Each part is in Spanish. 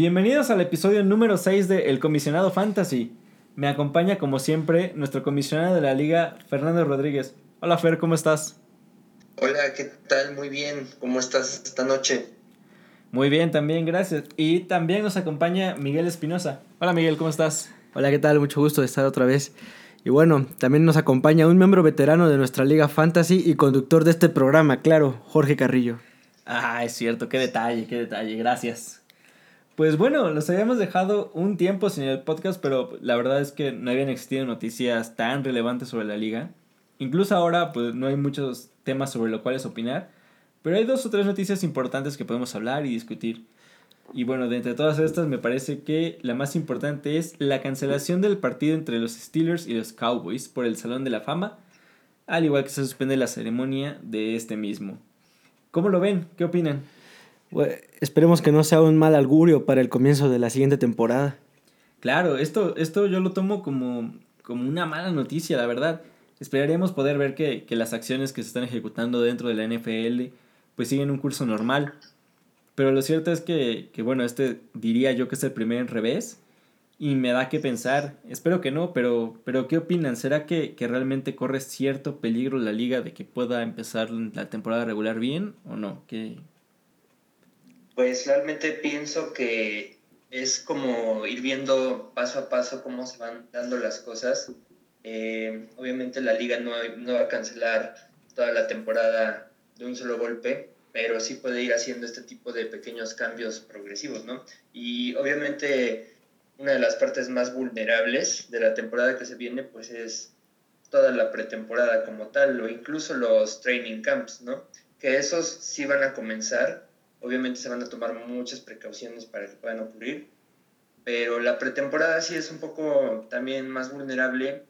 Bienvenidos al episodio número 6 de El Comisionado Fantasy. Me acompaña como siempre nuestro comisionado de la liga, Fernando Rodríguez. Hola Fer, ¿cómo estás? Hola, ¿qué tal? Muy bien. ¿Cómo estás esta noche? Muy bien, también, gracias. Y también nos acompaña Miguel Espinosa. Hola Miguel, ¿cómo estás? Hola, ¿qué tal? Mucho gusto de estar otra vez. Y bueno, también nos acompaña un miembro veterano de nuestra Liga Fantasy y conductor de este programa, claro, Jorge Carrillo. Ah, es cierto, qué detalle, qué detalle, gracias. Pues bueno, los habíamos dejado un tiempo sin el podcast, pero la verdad es que no habían existido noticias tan relevantes sobre la liga. Incluso ahora, pues no hay muchos temas sobre los cuales opinar, pero hay dos o tres noticias importantes que podemos hablar y discutir. Y bueno, de entre todas estas, me parece que la más importante es la cancelación del partido entre los Steelers y los Cowboys por el Salón de la Fama, al igual que se suspende la ceremonia de este mismo. ¿Cómo lo ven? ¿Qué opinan? Esperemos que no sea un mal augurio para el comienzo de la siguiente temporada. Claro, esto, esto yo lo tomo como, como una mala noticia, la verdad. Esperaríamos poder ver que, las acciones que se están ejecutando dentro de la NFL pues siguen un curso normal. Pero lo cierto es que, que, bueno, este diría yo que es el primer revés. Y me da que pensar, espero que no, pero, pero ¿qué opinan? ¿Será que, que realmente corre cierto peligro la liga de que pueda empezar la temporada regular bien o no? ¿Qué, pues realmente pienso que es como ir viendo paso a paso cómo se van dando las cosas. Eh, obviamente la liga no, no va a cancelar toda la temporada de un solo golpe, pero sí puede ir haciendo este tipo de pequeños cambios progresivos, ¿no? Y obviamente una de las partes más vulnerables de la temporada que se viene, pues es toda la pretemporada como tal, o incluso los training camps, ¿no? Que esos sí van a comenzar Obviamente se van a tomar muchas precauciones para que puedan ocurrir, pero la pretemporada sí es un poco también más vulnerable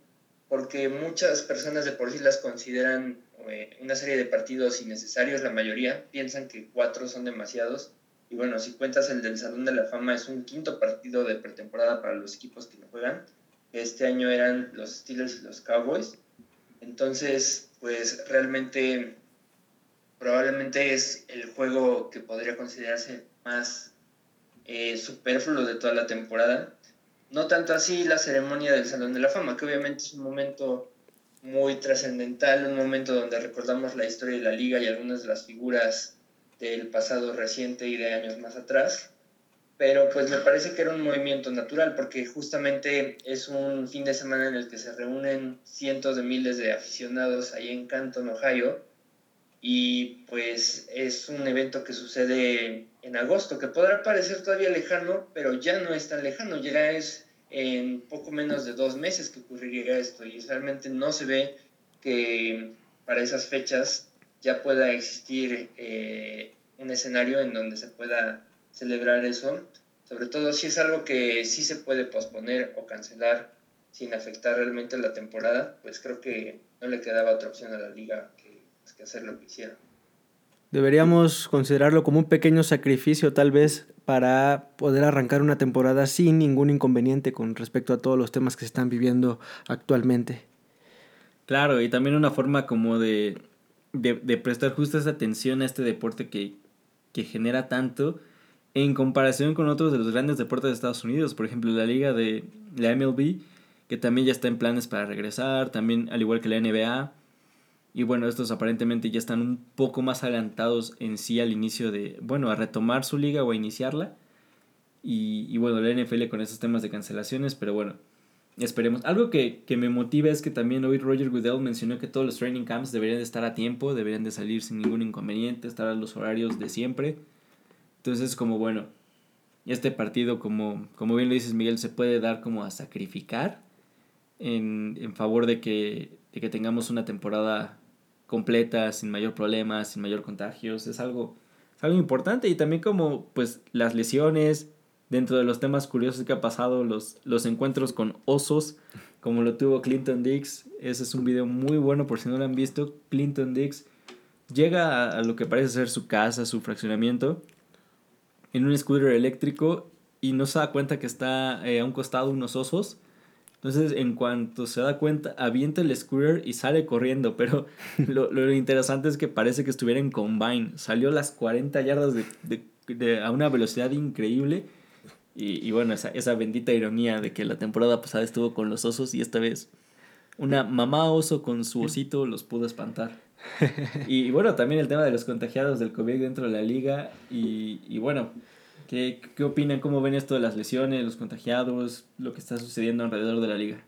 porque muchas personas de por sí las consideran eh, una serie de partidos innecesarios, la mayoría piensan que cuatro son demasiados. Y bueno, si cuentas el del Salón de la Fama, es un quinto partido de pretemporada para los equipos que lo juegan. Este año eran los Steelers y los Cowboys. Entonces, pues realmente probablemente es el juego que podría considerarse más eh, superfluo de toda la temporada. No tanto así la ceremonia del Salón de la Fama, que obviamente es un momento muy trascendental, un momento donde recordamos la historia de la liga y algunas de las figuras del pasado reciente y de años más atrás. Pero pues me parece que era un movimiento natural porque justamente es un fin de semana en el que se reúnen cientos de miles de aficionados ahí en Canton, Ohio, y pues es un evento que sucede en agosto, que podrá parecer todavía lejano, pero ya no es tan lejano, ya es en poco menos de dos meses que ocurriría esto y realmente no se ve que para esas fechas ya pueda existir eh, un escenario en donde se pueda celebrar eso, sobre todo si es algo que sí se puede posponer o cancelar sin afectar realmente la temporada, pues creo que no le quedaba otra opción a la liga que que hacer lo que hicieron. Deberíamos considerarlo como un pequeño sacrificio tal vez para poder arrancar una temporada sin ningún inconveniente con respecto a todos los temas que se están viviendo actualmente. Claro, y también una forma como de, de, prestar justo esa atención a este deporte que, que genera tanto en comparación con otros de los grandes deportes de Estados Unidos, por ejemplo la liga de la MLB, que también ya está en planes para regresar, también al igual que la NBA, y bueno, estos aparentemente ya están un poco más adelantados en sí al inicio de, bueno, a retomar su liga o a iniciarla. Y, y bueno, la NFL con esos temas de cancelaciones, pero bueno, esperemos. Algo que, que, me motiva es que también hoy Roger Goodell mencionó que todos los training camps deberían de estar a tiempo, deberían de salir sin ningún inconveniente, estar a los horarios de siempre. Entonces, como bueno, este partido, como, como bien lo dices Miguel, se puede dar como a sacrificar en, en favor de que, de que tengamos una temporada completa, sin mayor problema, sin mayor contagios, es algo, algo importante. Y también como pues las lesiones, dentro de los temas curiosos que ha pasado, los, los encuentros con osos, como lo tuvo Clinton Dix, ese es un video muy bueno por si no lo han visto, Clinton Dix llega a, lo que parece ser su casa, su fraccionamiento, en un scooter eléctrico y no se da cuenta que está eh, a un costado unos osos entonces, en cuanto se da cuenta, avienta el scooter y sale corriendo. Pero lo, lo interesante es que parece que estuviera en combine. Salió las 40 yardas de, de, a una velocidad increíble. Y, y bueno, esa, esa bendita ironía de que la temporada pasada estuvo con los osos y esta vez una mamá oso con su osito los pudo espantar. Y, bueno, también el tema de los contagiados del COVID dentro de la liga. Y, y bueno, ¿qué, ¿qué opinan? ¿Cómo ven esto de las lesiones, los contagiados, lo que está sucediendo alrededor de la liga?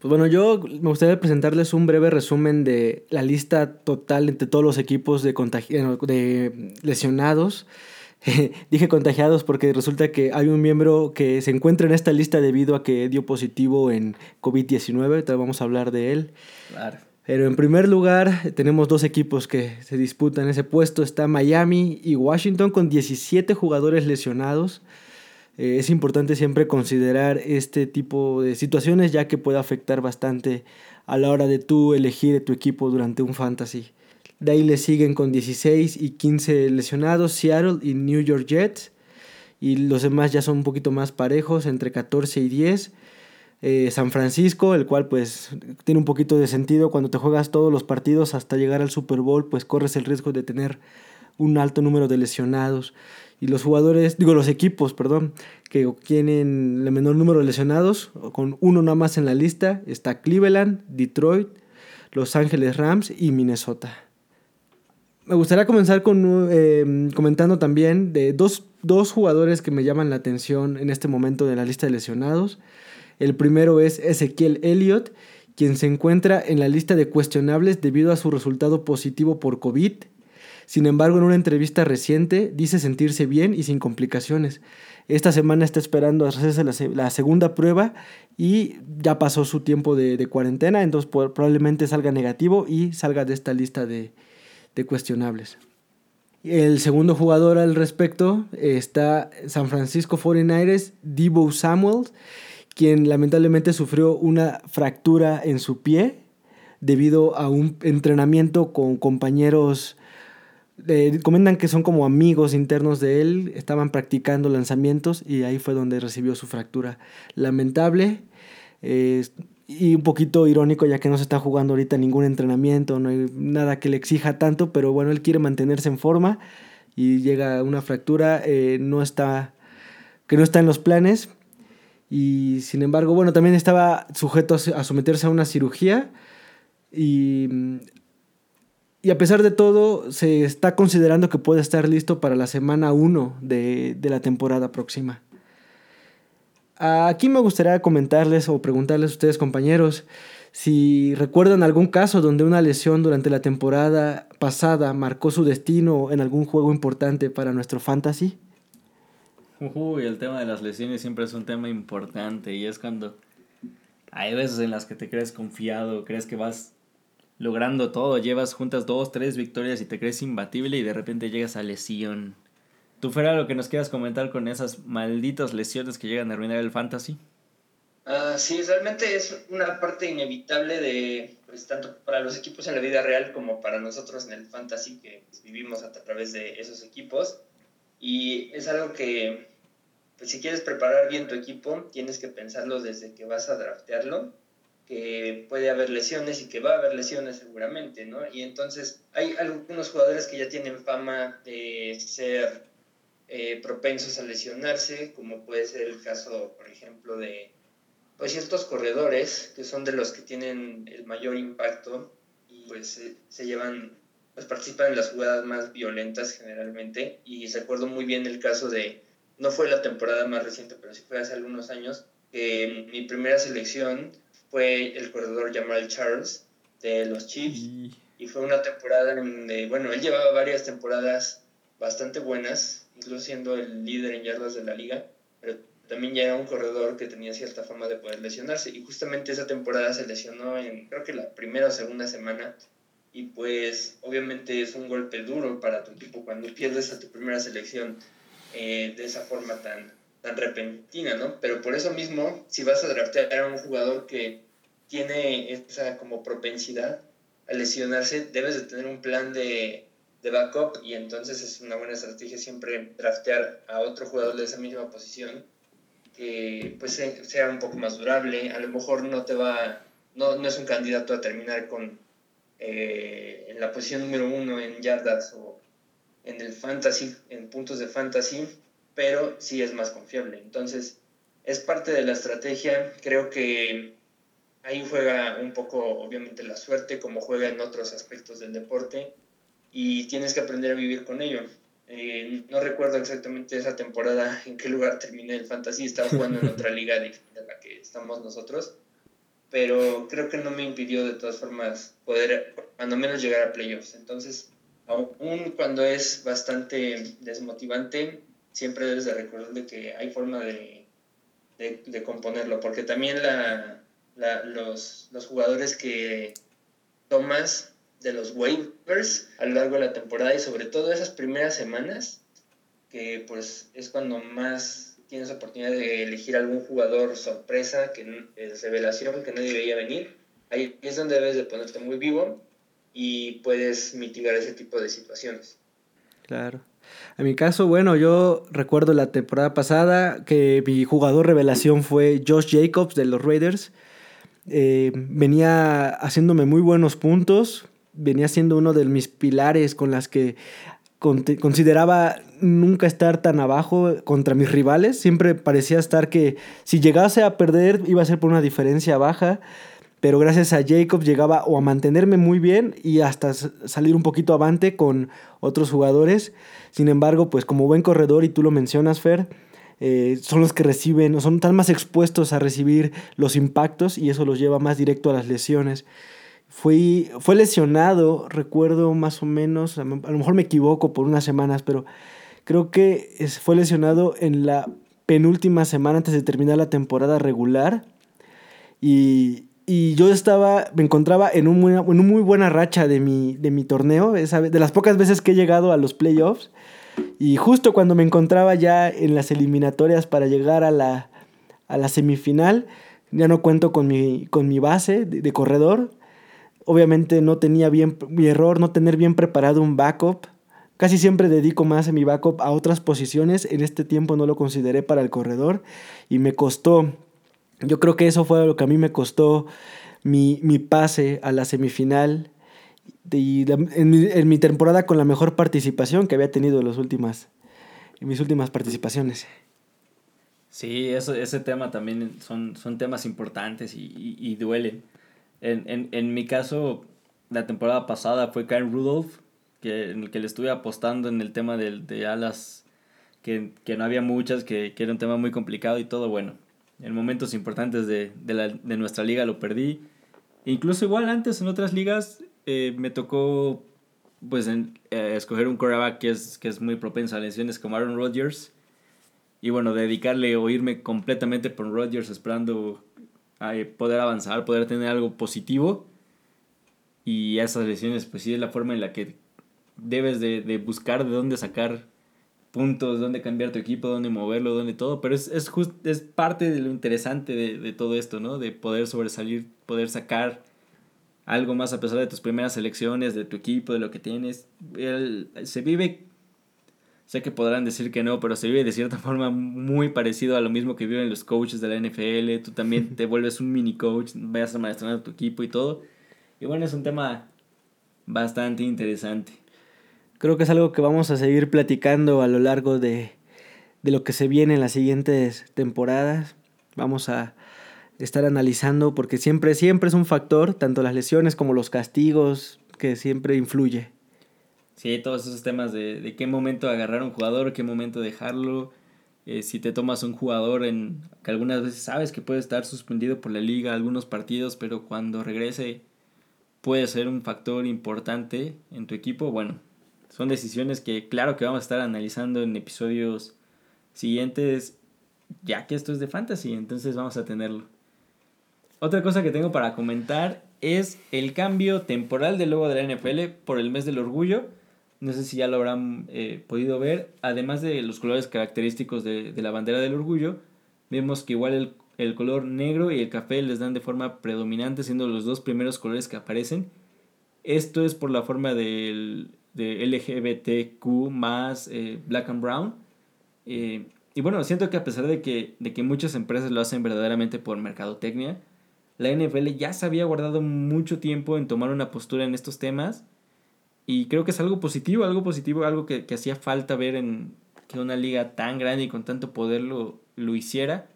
Pues bueno, yo me gustaría presentarles un breve resumen de la lista total entre todos los equipos de, de lesionados. Dije contagiados porque resulta que hay un miembro que se encuentra en esta lista debido a que dio positivo en COVID-19. Entonces vamos a hablar de él. Claro. Pero en primer lugar tenemos dos equipos que se disputan ese puesto. Está Miami y Washington con 17 jugadores lesionados. Eh, es importante siempre considerar este tipo de situaciones ya que puede afectar bastante a la hora de tú elegir tu equipo durante un fantasy. De ahí le siguen con 16 y 15 lesionados Seattle y New York Jets. Y los demás ya son un poquito más parejos, entre 14 y 10. Eh, San Francisco, el cual pues tiene un poquito de sentido cuando te juegas todos los partidos hasta llegar al Super Bowl, pues corres el riesgo de tener un alto número de lesionados y los jugadores, digo los equipos, perdón, que tienen el menor número de lesionados, con uno nada más en la lista, está Cleveland, Detroit, Los Ángeles Rams y Minnesota. Me gustaría comenzar con, eh, comentando también de dos, dos jugadores que me llaman la atención en este momento de la lista de lesionados. El primero es Ezequiel Elliott, quien se encuentra en la lista de cuestionables debido a su resultado positivo por COVID sin embargo, en una entrevista reciente dice sentirse bien y sin complicaciones. Esta semana está esperando hacerse la, segunda prueba y ya pasó su tiempo de, cuarentena, entonces probablemente salga negativo y salga de esta lista de, de cuestionables. El segundo jugador al respecto está San Francisco 49ers, Debo Samuels, quien lamentablemente sufrió una fractura en su pie debido a un entrenamiento con compañeros comentan que son como amigos internos de él, estaban practicando lanzamientos y ahí fue donde recibió su fractura. Lamentable y un poquito irónico ya que no se está jugando ahorita ningún entrenamiento, no hay nada que le exija tanto, pero bueno, él quiere mantenerse en forma y llega una fractura, eh, no está, que no está en los planes y sin embargo, bueno, también estaba sujeto a someterse a una cirugía y y a pesar de todo, se está considerando que puede estar listo para la semana 1 de, la temporada próxima. Aquí me gustaría comentarles o preguntarles a ustedes, compañeros, si recuerdan algún caso donde una lesión durante la temporada pasada marcó su destino en algún juego importante para nuestro fantasy. Uy, el tema de las lesiones siempre es un tema importante y es cuando hay veces en las que te crees confiado, crees que vas logrando todo, llevas juntas dos, tres victorias y te crees imbatible y de repente llegas a lesión. ¿Tú fuera lo que nos quieras comentar con esas malditas lesiones que llegan a arruinar el fantasy? Uh, sí, realmente es una parte inevitable de, pues, tanto para los equipos en la vida real como para nosotros en el fantasy que vivimos a través de esos equipos. Y es algo que, pues, si quieres preparar bien tu equipo, tienes que pensarlo desde que vas a draftearlo que puede haber lesiones y que va a haber lesiones seguramente, ¿no? Y entonces hay algunos jugadores que ya tienen fama de ser eh, propensos a lesionarse, como puede ser el caso, por ejemplo, de pues, ciertos corredores, que son de los que tienen el mayor impacto y pues se llevan, pues participan en las jugadas más violentas generalmente. Y recuerdo muy bien el caso de, no fue la temporada más reciente, pero sí fue hace algunos años, que mi primera selección fue el corredor Jamal Charles de los Chiefs. Y... fue una temporada donde, bueno, él llevaba varias temporadas bastante buenas, incluso siendo el líder en yardas de la liga, pero también ya era un corredor que tenía cierta forma de poder lesionarse. Y justamente esa temporada se lesionó en, creo que la primera o segunda semana. Y pues obviamente es un golpe duro para tu equipo cuando pierdes a tu primera selección eh, de esa forma tan, tan repentina, ¿no? Pero por eso mismo, si vas a draftear a un jugador que tiene esa como propensidad a lesionarse, debes de tener un plan de, de backup y entonces es una buena estrategia siempre draftear a otro jugador de esa misma posición que pues sea un poco más durable, a lo mejor no te va, no, no es un candidato a terminar con eh, en la posición número uno en yardas o en el fantasy, en puntos de fantasy, pero sí es más confiable. Entonces, es parte de la estrategia. Creo que ahí juega un poco, obviamente, la suerte, como juega en otros aspectos del deporte, y tienes que aprender a vivir con ello. Eh, no recuerdo exactamente esa temporada en qué lugar terminé el fantasy, estaba jugando en otra liga de la que estamos nosotros, pero creo que no me impidió de todas formas poder, cuando menos, llegar a playoffs. Entonces, aún cuando es bastante desmotivante, siempre debes de recordar de que hay forma de, de, componerlo, porque también la, la, los, los jugadores que tomas de los waivers a lo largo de la temporada y sobre todo esas primeras semanas, que pues es cuando más tienes oportunidad de elegir algún jugador sorpresa, que es revelación, que nadie veía venir. Ahí es donde debes de ponerte muy vivo y puedes mitigar ese tipo de situaciones. Claro. En mi caso, bueno, yo recuerdo la temporada pasada que mi jugador revelación fue Josh Jacobs de los Raiders. Eh, venía haciéndome muy buenos puntos, venía siendo uno de mis pilares con las que consideraba nunca estar tan abajo contra mis rivales. Siempre parecía estar que si llegase a perder iba a ser por una diferencia baja. Pero gracias a Jacobs llegaba o a mantenerme muy bien y hasta salir un poquito avante con otros jugadores. Sin embargo, pues como buen corredor, y tú lo mencionas, Fer, eh, son los que reciben, o son tan más expuestos a recibir los impactos y eso los lleva más directo a las lesiones. Fui, fue lesionado, recuerdo más o menos, a lo mejor me equivoco por unas semanas, pero creo que fue lesionado en la penúltima semana antes de terminar la temporada regular. Y, yo estaba, me encontraba en, un, en una muy buena racha de mi, de mi torneo, de las pocas veces que he llegado a los playoffs. Y justo cuando me encontraba ya en las eliminatorias para llegar a la, a la semifinal, ya no cuento con mi, con mi base de corredor, Obviamente no tenía bien, mi error, no tener bien preparado un backup. Casi siempre dedico más a mi backup a otras posiciones. En este tiempo no lo consideré para el corredor y me costó. Yo creo que eso fue lo que a mí me costó mi, mi pase a la semifinal y en, mi, en, mi, temporada con la mejor participación que había tenido en, últimas, en mis últimas participaciones. Sí, eso, ese tema también son, son temas importantes y, y, y duelen. En, en, en mi caso, la temporada pasada fue Kyle Rudolph, que, en el que le estuve apostando en el tema de, de alas, que, que, no había muchas, que, que, era un tema muy complicado y todo. Bueno, en momentos importantes de, de, la, de nuestra liga lo perdí. Incluso igual antes en otras ligas eh, me tocó pues en, eh, escoger un quarterback que es, que es muy propenso a lesiones como Aaron Rodgers. Y bueno, dedicarle o irme completamente por Rodgers esperando poder avanzar, poder tener algo positivo. Y esas lesiones, pues sí es la forma en la que debes de, de buscar de dónde sacar puntos, dónde cambiar tu equipo, dónde moverlo, dónde todo. Pero es, es, just, es parte de lo interesante de, de, todo esto, ¿no? De poder sobresalir, poder sacar algo más a pesar de tus primeras elecciones, de tu equipo, de lo que tienes. El, se vive Sé que podrán decir que no, pero se vive de cierta forma muy parecido a lo mismo que viven los coaches de la NFL. Tú también te vuelves un mini coach, vayas a tu equipo y todo. Y bueno, es un tema bastante interesante. Creo que es algo que vamos a seguir platicando a lo largo de, de lo que se viene en las siguientes temporadas. Vamos a estar analizando porque siempre, siempre es un factor, tanto las lesiones como los castigos, que siempre influye. Sí, todos esos temas de, de qué momento agarrar a un jugador, qué momento dejarlo. Eh, si te tomas un jugador en que algunas veces sabes que puede estar suspendido por la liga algunos partidos, pero cuando regrese puede ser un factor importante en tu equipo. Bueno, son decisiones que claro que vamos a estar analizando en episodios siguientes, ya que esto es de fantasy, entonces vamos a tenerlo. Otra cosa que tengo para comentar es el cambio temporal del logo de la NFL por el mes del orgullo. No sé si ya lo habrán eh, podido ver. Además de los colores característicos de, de, la bandera del orgullo, vemos que igual el, el, color negro y el café les dan de forma predominante, siendo los dos primeros colores que aparecen. Esto es por la forma del, de LGBTQ más eh, black and brown. Eh, y bueno, siento que a pesar de que, de que muchas empresas lo hacen verdaderamente por mercadotecnia, la NFL ya se había guardado mucho tiempo en tomar una postura en estos temas y creo que es algo positivo, algo positivo, algo que, que hacía falta ver en, que una liga tan grande y con tanto poder lo, lo hiciera.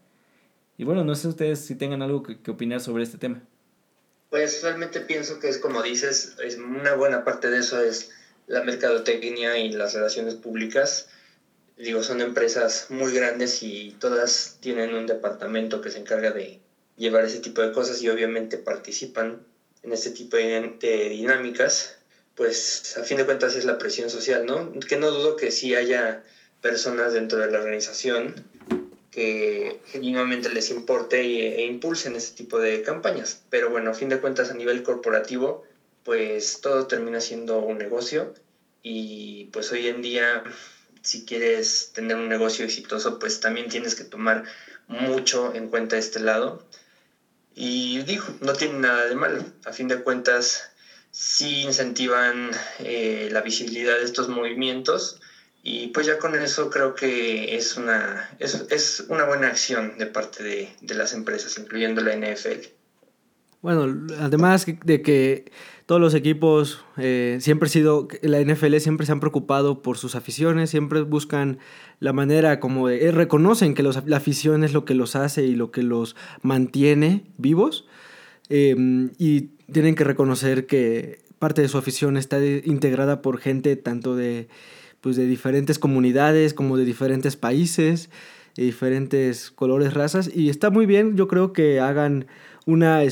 Y bueno, no sé ustedes si tengan algo que, opinar sobre este tema. Pues realmente pienso que es como dices, es una buena parte de eso es la mercadotecnia y las relaciones públicas. Digo, son empresas muy grandes y todas tienen un departamento que se encarga de llevar ese tipo de cosas y obviamente participan en este tipo de, dinámicas, pues a fin de cuentas es la presión social, ¿no? Que no dudo que sí haya personas dentro de la organización que genuinamente les importe e, impulsen ese tipo de campañas. Pero bueno, a fin de cuentas a nivel corporativo, pues todo termina siendo un negocio y pues hoy en día si quieres tener un negocio exitoso, pues también tienes que tomar mucho en cuenta este lado. Y digo, no tiene nada de malo. A fin de cuentas, sí incentivan eh, la visibilidad de estos movimientos y pues ya con eso creo que es una, es, es una buena acción de parte de, de las empresas, incluyendo la NFL. Bueno, además de que todos los equipos eh, siempre ha sido, la NFL siempre se han preocupado por sus aficiones, siempre buscan la manera como de, eh, reconocen que los, la afición es lo que los hace y lo que los mantiene vivos em, y tienen que reconocer que parte de su afición está integrada por gente tanto de, pues de diferentes comunidades como de diferentes países, de diferentes colores, razas. Y está muy bien, yo creo que hagan una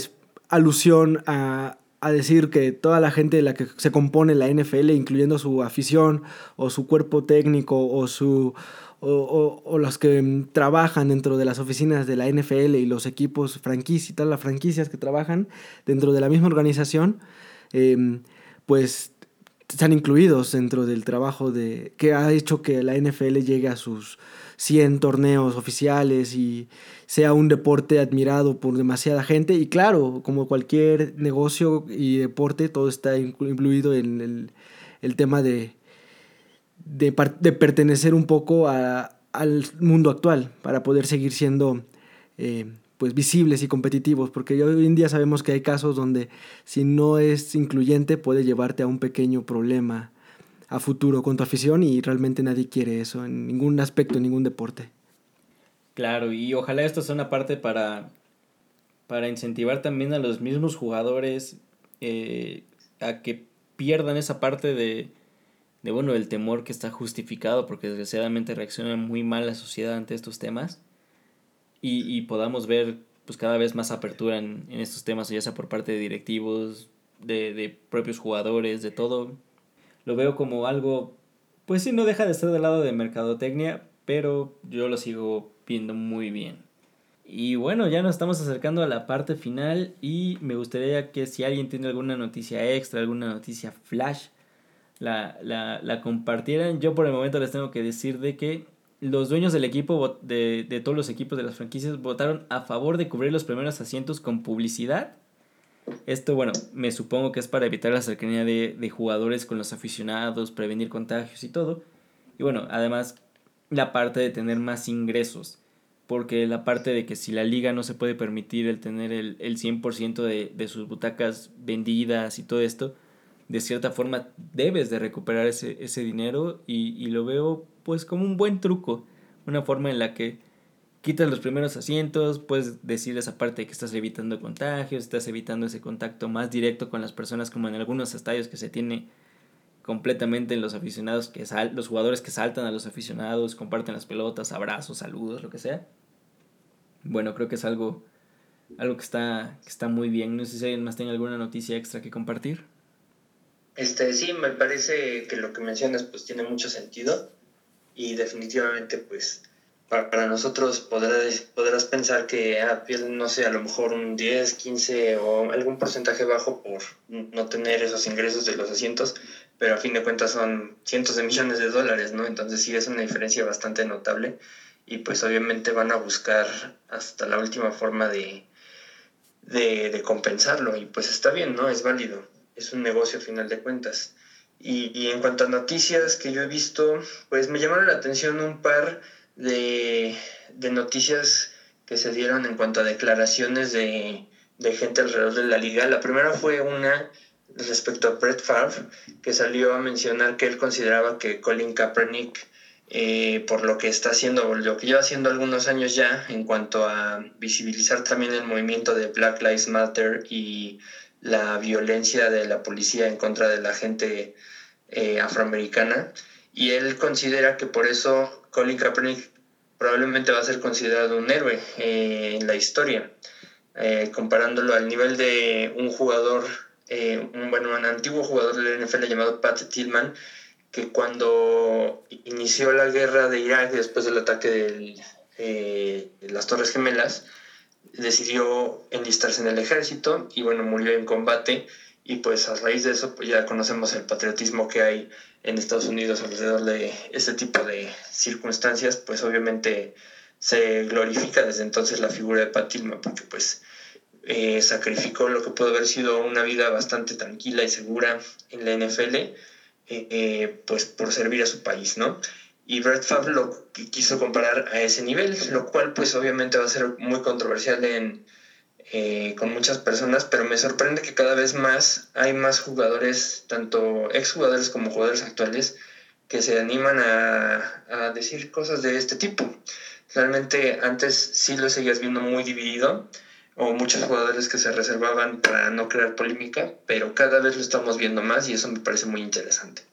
alusión a, decir que toda la gente de la que se compone la NFL, incluyendo su afición o su cuerpo técnico o, su, o, los que trabajan dentro de las oficinas de la NFL y los equipos franquicias y todas las franquicias que trabajan dentro de la misma organización, em, pues están incluidos dentro del trabajo de, que ha hecho que la NFL llegue a sus 100 torneos oficiales y sea un deporte admirado por demasiada gente. Y claro, como cualquier negocio y deporte, todo está incluido en el, tema de, de, pertenecer un poco al mundo actual para poder seguir siendo eh, pues visibles y competitivos, porque hoy en día sabemos que hay casos donde si no es incluyente puede llevarte a un pequeño problema a futuro con tu afición y realmente nadie quiere eso en ningún aspecto, en ningún deporte. Claro, y ojalá esto sea una parte para, para incentivar también a los mismos jugadores eh, a que pierdan esa parte de, de, bueno, el temor que está justificado, porque desgraciadamente reacciona muy mal la sociedad ante estos temas, y, y podamos ver pues cada vez más apertura en, estos temas, ya sea por parte de directivos, de, de propios jugadores, de todo lo veo como algo, pues sí, no deja de estar del lado de mercadotecnia, pero yo lo sigo viendo muy bien. Y bueno, ya nos estamos acercando a la parte final y me gustaría que si alguien tiene alguna noticia extra, alguna noticia flash, la, la, la compartieran. Yo por el momento les tengo que decir de que los dueños del equipo, de, de todos los equipos de las franquicias, votaron a favor de cubrir los primeros asientos con publicidad esto, bueno, me supongo que es para evitar la cercanía de, de jugadores con los aficionados, prevenir contagios y todo. Y bueno, además la parte de tener más ingresos. Porque la parte de que si la liga no se puede permitir el tener el, el 100% de, de sus butacas vendidas y todo esto, de cierta forma debes de recuperar ese, ese dinero y, y lo veo pues como un buen truco. Una forma en la que quitas los primeros asientos, puedes decir esa parte de que estás evitando contagios, estás evitando ese contacto más directo con las personas como en algunos estadios que se tiene completamente en los aficionados que sal, los jugadores que saltan a los aficionados, comparten las pelotas, abrazos, saludos, lo que sea. Bueno, creo que es algo algo que está que está muy bien. No sé si alguien más tiene alguna noticia extra que compartir. Este, sí, me parece que lo que mencionas pues tiene mucho sentido y definitivamente pues para, nosotros podrás, podrás pensar que ah, no sé, a lo mejor un 10, 15 o algún porcentaje bajo por no tener esos ingresos de los asientos, pero a fin de cuentas son cientos de millones de dólares, ¿no? Entonces sí es una diferencia bastante notable y pues obviamente van a buscar hasta la última forma de, de, de compensarlo y pues está bien, ¿no? Es válido, es un negocio a final de cuentas. Y, y en cuanto a noticias que yo he visto, pues me llamaron la atención un par de, noticias que se dieron en cuanto a declaraciones de, gente alrededor de la liga. La primera fue una respecto a Brett Favre, que salió a mencionar que él consideraba que Colin Kaepernick eh, por lo que está haciendo, lo que lleva haciendo algunos años ya en cuanto a visibilizar también el movimiento de Black Lives Matter y la violencia de la policía en contra de la gente eh, afroamericana. Y él considera que por eso Colin Kaepernick probablemente va a ser considerado un héroe eh, en la historia, comparándolo al nivel de un jugador, un, bueno, un antiguo jugador del NFL llamado Pat Tillman, que cuando inició la guerra de Irak después del ataque eh, de las Torres Gemelas, decidió enlistarse en el ejército y bueno, murió en combate y pues a raíz de eso pues ya conocemos el patriotismo que hay en Estados Unidos alrededor de este tipo de circunstancias, pues obviamente se glorifica desde entonces la figura de Pat porque pues eh, sacrificó lo que pudo haber sido una vida bastante tranquila y segura en la NFL eh, pues por servir a su país, ¿no? Y Favre lo quiso comparar a ese nivel, lo cual pues obviamente va a ser muy controversial en, eh, con muchas personas, pero me sorprende que cada vez más hay más jugadores, tanto exjugadores como jugadores actuales, que se animan a, a decir cosas de este tipo. Realmente antes sí lo seguías viendo muy dividido, o muchos jugadores que se reservaban para no crear polémica, pero cada vez lo estamos viendo más y eso me parece muy interesante.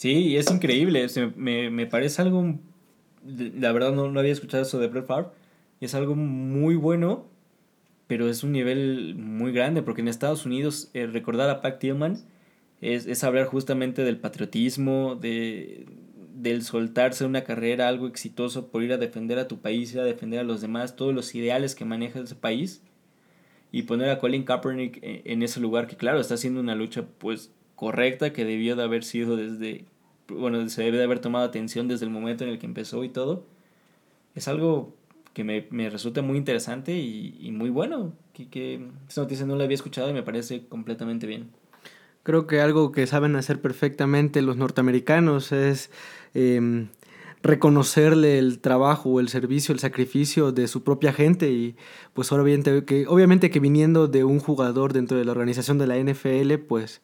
Sí, es increíble, me, me, parece algo, la verdad no, no, había escuchado eso de Brett Favre, y es algo muy bueno, pero es un nivel muy grande, porque en Estados Unidos eh, recordar a Pat Tillman es, es hablar justamente del patriotismo, de, del soltarse una carrera, algo exitoso por ir a defender a tu país, ir a defender a los demás, todos los ideales que maneja ese país y poner a Colin Kaepernick e, en ese lugar que claro, está haciendo una lucha pues correcta que debió de haber sido desde, bueno, se debe de haber tomado atención desde el momento en el que empezó y todo. Es algo que me, me resulta muy interesante y, y muy bueno, que, que esta noticia no la había escuchado y me parece completamente bien. Creo que algo que saben hacer perfectamente los norteamericanos es eh, reconocerle el trabajo, el servicio, el sacrificio de su propia gente y pues obviamente que, obviamente que viniendo de un jugador dentro de la organización de la NFL pues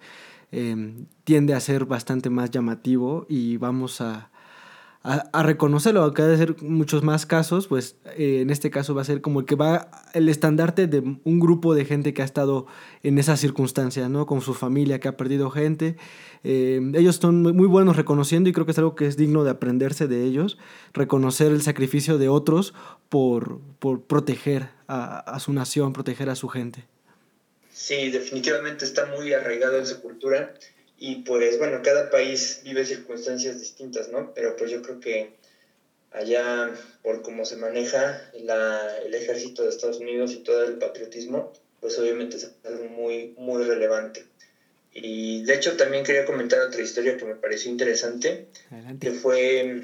em, tiende a ser bastante más llamativo y vamos a, a, reconocerlo, aunque ha de ser muchos más casos, pues eh, en este caso va a ser como el que va el estandarte de un grupo de gente que ha estado en esas circunstancias, ¿no? Con su familia que ha perdido gente. Eh, ellos son muy buenos reconociendo y creo que es algo que es digno de aprenderse de ellos, reconocer el sacrificio de otros por, por proteger a, a su nación, proteger a su gente. Sí, definitivamente está muy arraigado en su cultura y pues bueno, cada país vive circunstancias distintas, ¿no? Pero pues yo creo que allá, por cómo se maneja la, el ejército de Estados Unidos y todo el patriotismo, pues obviamente es algo muy, muy relevante. Y de hecho también quería comentar otra historia que me pareció interesante, que fue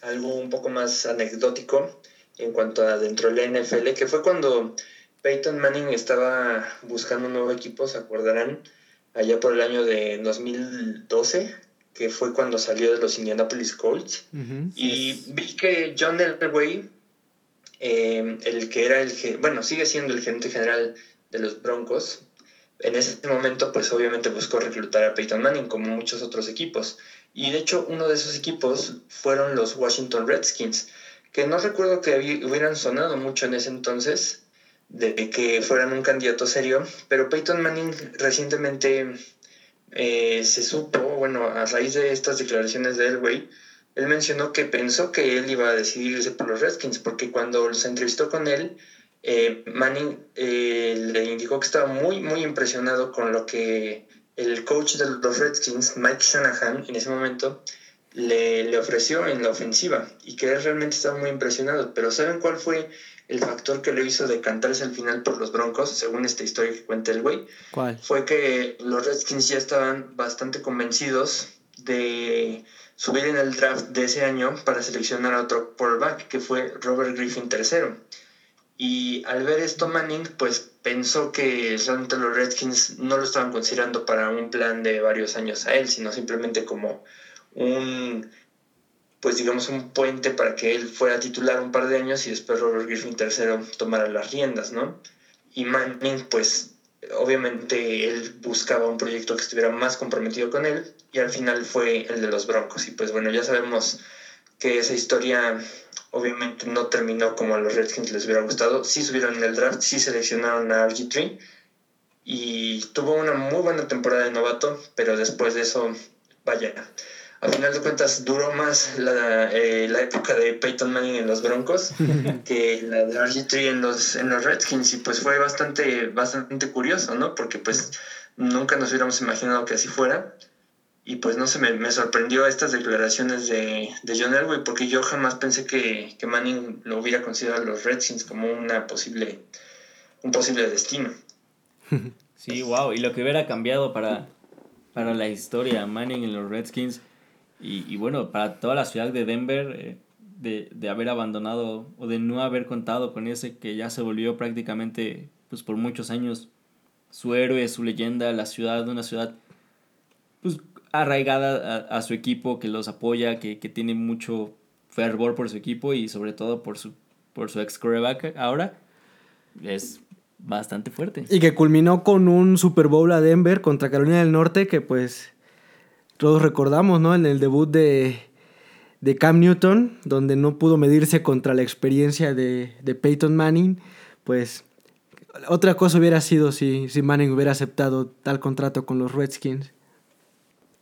algo un poco más anecdótico en cuanto a dentro de la NFL, que fue cuando Peyton Manning estaba buscando un nuevo equipo, se acordarán, allá por el año de 2012, que fue cuando salió de los Indianapolis Colts. y vi que John Elway, eh, el que era el, bueno, sigue siendo el gerente general de los Broncos, en ese momento pues obviamente buscó reclutar a Peyton Manning como muchos otros equipos. Y de hecho uno de esos equipos fueron los Washington Redskins, que no recuerdo que hubieran sonado mucho en ese entonces, de que fueran un candidato serio, pero Peyton Manning recientemente eh, se supo, bueno, a raíz de estas declaraciones de Elway, él mencionó que pensó que él iba a decidirse por los Redskins, porque cuando se entrevistó con él, eh, Manning eh, le indicó que estaba muy, muy impresionado con lo que el coach de los Redskins, Mike Shanahan, en ese momento, le, le ofreció en la ofensiva y que él realmente estaba muy impresionado. Pero ¿saben cuál fue el factor que le hizo decantarse al final por los Broncos, según esta historia que cuenta el güey, ¿Cuál? fue que los Redskins ya estaban bastante convencidos de subir en el draft de ese año para seleccionar a otro quarterback, que fue Robert Griffin III. Y al ver esto Manning, pues pensó que realmente los Redskins no lo estaban considerando para un plan de varios años a él, sino simplemente como un pues digamos un puente para que él fuera titular un par de años y después Robert Griffin III tomara las riendas, ¿no? Y Manning pues obviamente él buscaba un proyecto que estuviera más comprometido con él y al final fue el de los Broncos. Y pues bueno, ya sabemos que esa historia obviamente no terminó como a los Redskins les hubiera gustado. Sí subieron en el draft, sí seleccionaron a RG3 y tuvo una muy buena temporada de novato, pero después de eso, vaya, a final de cuentas duró más la, eh, la época de Peyton Manning en los Broncos que la de RG3 en los, en los Redskins y pues fue bastante, bastante curioso, ¿no? Porque pues nunca nos hubiéramos imaginado que así fuera y pues no sé, me, me sorprendió estas declaraciones de, de, John Elway porque yo jamás pensé que, que Manning lo hubiera considerado a los Redskins como una posible, un posible destino. Sí, wow, y lo que hubiera cambiado para, para la historia Manning en los Redskins y, y bueno, para toda la ciudad de Denver, eh, de, de, haber abandonado o de no haber contado con ese que ya se volvió prácticamente, pues por muchos años, su héroe, su leyenda, la ciudad, una ciudad, pues arraigada a, su equipo, que los apoya, que, que, tiene mucho fervor por su equipo y sobre todo por su, por su ex quarterback ahora, es bastante fuerte. Y que culminó con un Super Bowl a Denver contra Carolina del Norte que pues todos recordamos, ¿no? En el debut de, de Cam Newton, donde no pudo medirse contra la experiencia de, de Peyton Manning, pues otra cosa hubiera sido si, si Manning hubiera aceptado tal contrato con los Redskins.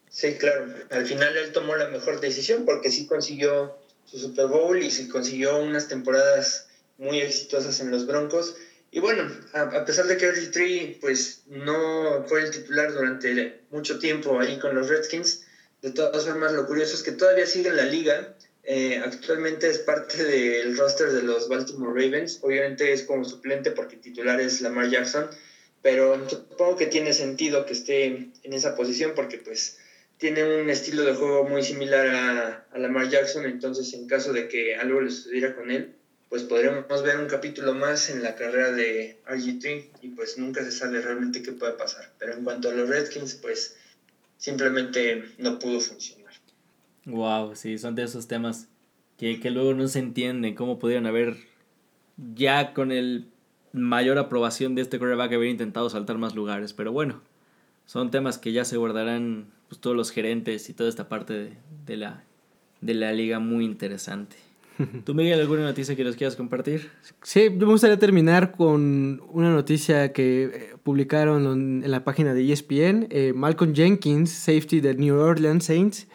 Sí, claro. Al final él tomó la mejor decisión porque sí consiguió su Super Bowl y sí consiguió unas temporadas muy exitosas en los Broncos. Y bueno, a, pesar de que RG3 pues no fue el titular durante mucho tiempo ahí con los Redskins, de todas formas lo curioso es que todavía sigue en la liga. Eh, actualmente es parte del roster de los Baltimore Ravens. Obviamente es como suplente porque titular es Lamar Jackson, pero supongo que tiene sentido que esté en esa posición porque pues tiene un estilo de juego muy similar a, a Lamar Jackson, entonces en caso de que algo le sucediera con él, pues podremos ver un capítulo más en la carrera de RG3 y pues nunca se sabe realmente qué puede pasar. Pero en cuanto a los Redskins, pues simplemente no pudo funcionar. Wow, sí, son de esos temas que, que luego no se entienden cómo pudieron haber ya con el mayor aprobación de este quarterback haber intentado saltar más lugares, pero bueno, son temas que ya se guardarán pues, todos los gerentes y toda esta parte de, la, de la liga muy interesante. ¿Tú, Miguel, alguna noticia que nos quieras compartir? Sí, me gustaría terminar con una noticia que eh, publicaron en la página de ESPN. Eh, Malcolm Jenkins, safety de New Orleans Saints,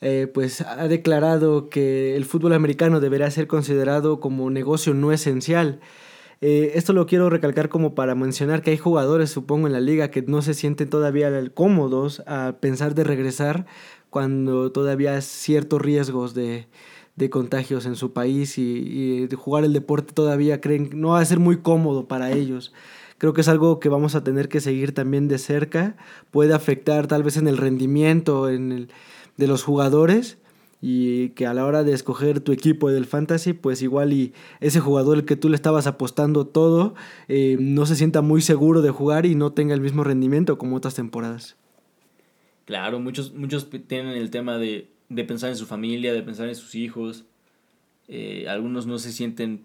eh, pues ha declarado que el fútbol americano deberá ser considerado como negocio no esencial. Esto lo quiero recalcar como para mencionar que hay jugadores, supongo, en la liga que no se sienten todavía cómodos a pensar de regresar cuando todavía hay ciertos riesgos de, de contagios en su país y, y, jugar el deporte todavía creen no va a ser muy cómodo para ellos. Creo que es algo que vamos a tener que seguir también de cerca. Puede afectar tal vez en el rendimiento en el, de los jugadores y que a la hora de escoger tu equipo del fantasy, pues igual y ese jugador el que tú le estabas apostando todo, eh, no se sienta muy seguro de jugar y no tenga el mismo rendimiento como otras temporadas. Claro, muchos, muchos tienen el tema de, de pensar en su familia, de pensar en sus hijos. Eh, algunos no se sienten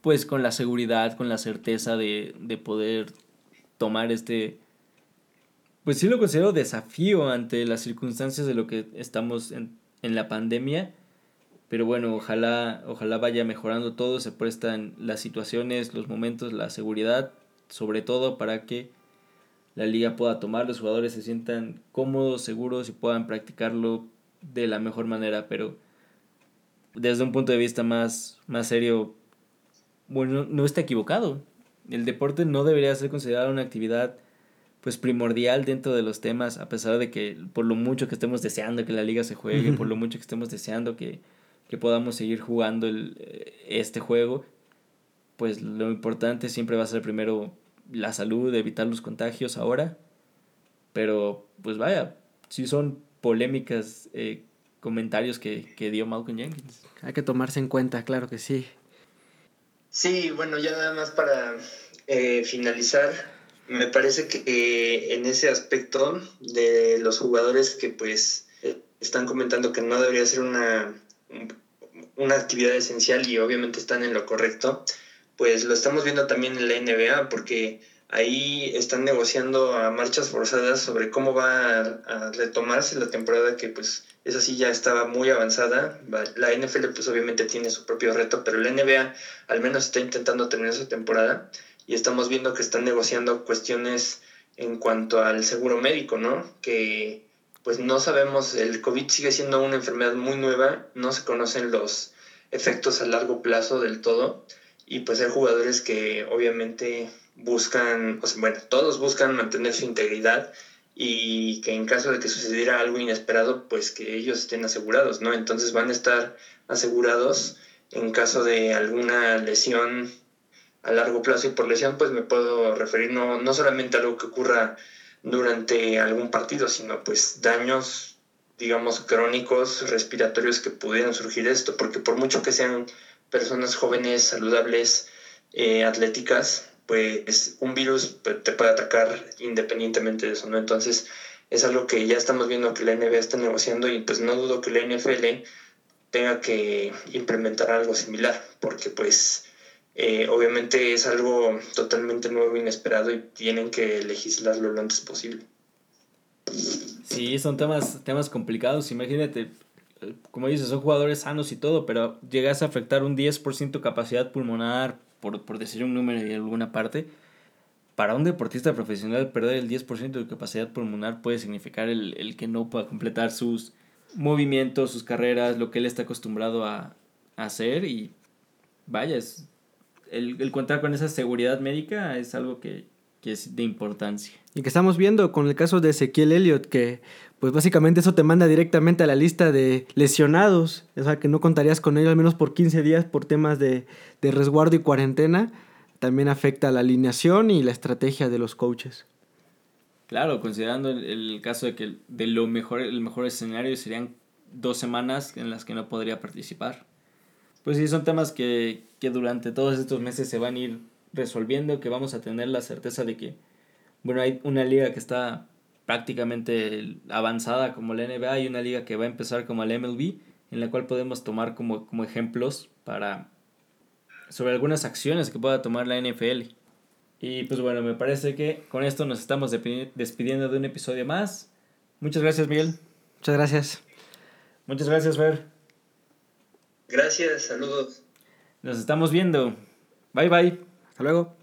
pues con la seguridad, con la certeza de, de poder tomar este, pues sí lo considero desafío ante las circunstancias de lo que estamos en, en la pandemia. Pero bueno, ojalá, ojalá vaya mejorando todo, se prestan las situaciones, los momentos, la seguridad, sobre todo para que la liga pueda tomar, los jugadores se sientan cómodos, seguros y puedan practicarlo de la mejor manera, pero desde un punto de vista más, más serio, bueno, no está equivocado. El deporte no debería ser considerado una actividad pues primordial dentro de los temas, a pesar de que por lo mucho que estemos deseando que la liga se juegue, por lo mucho que estemos deseando que, que podamos seguir jugando el, este juego, pues lo importante siempre va a ser primero la salud, evitar los contagios ahora, pero pues vaya, si son polémicas eh, comentarios que, que dio Malcolm Jenkins. Hay que tomarse en cuenta, claro que sí. Sí, bueno, ya nada más para eh, finalizar, me parece que eh, en ese aspecto de los jugadores que pues eh, están comentando que no debería ser una, una actividad esencial y obviamente están en lo correcto, pues lo estamos viendo también en la NBA porque ahí están negociando a marchas forzadas sobre cómo va a, retomarse la temporada que pues esa sí ya estaba muy avanzada. La NFL pues obviamente tiene su propio reto, pero la NBA al menos está intentando terminar su temporada y estamos viendo que están negociando cuestiones en cuanto al seguro médico, ¿no? Que pues no sabemos, el COVID sigue siendo una enfermedad muy nueva, no se conocen los efectos a largo plazo del todo y pues hay jugadores que obviamente buscan, o sea, bueno, todos buscan mantener su integridad y que en caso de que sucediera algo inesperado, pues que ellos estén asegurados, ¿no? Entonces van a estar asegurados en caso de alguna lesión a largo plazo y por lesión pues me puedo referir no, no solamente a algo que ocurra durante algún partido, sino pues daños, digamos, crónicos, respiratorios que pudieran surgir esto, porque por mucho que sean personas jóvenes, saludables, eh, atléticas, pues un virus te puede atacar independientemente de eso, ¿no? Entonces es algo que ya estamos viendo que la NBA está negociando y pues no dudo que la NFL tenga que implementar algo similar, porque pues eh, obviamente es algo totalmente nuevo, inesperado y tienen que legislarlo lo antes posible. Sí, son temas, temas complicados. Imagínate, como dices, son jugadores sanos y todo, pero llegas a afectar un 10% capacidad pulmonar, por, por decir un número en alguna parte. Para un deportista profesional, perder el 10% de capacidad pulmonar puede significar el, el que no pueda completar sus movimientos, sus carreras, lo que él está acostumbrado a, a hacer. Y vaya, es, el, contar con esa seguridad médica es algo que, es de importancia. Y que estamos viendo con el caso de Ezequiel Elliott, que pues básicamente eso te manda directamente a la lista de lesionados, o sea que no contarías con ello al menos por 15 días por temas de, resguardo y cuarentena, también afecta a la alineación y la estrategia de los coaches. Claro, considerando el, caso de que de lo mejor, el mejor escenario serían dos semanas en las que no podría participar. Pues sí, son temas que, que durante todos estos meses se van a ir resolviendo, que vamos a tener la certeza de que, bueno, hay una liga que está prácticamente avanzada como la NBA y una liga que va a empezar como la MLB, en la cual podemos tomar como, como ejemplos para sobre algunas acciones que pueda tomar la NFL. Y pues bueno, me parece que con esto nos estamos despidiendo de un episodio más. Muchas gracias, Miguel. Muchas gracias. Muchas gracias, Fer. Gracias, saludos. Nos estamos viendo. Bye bye. Hasta luego.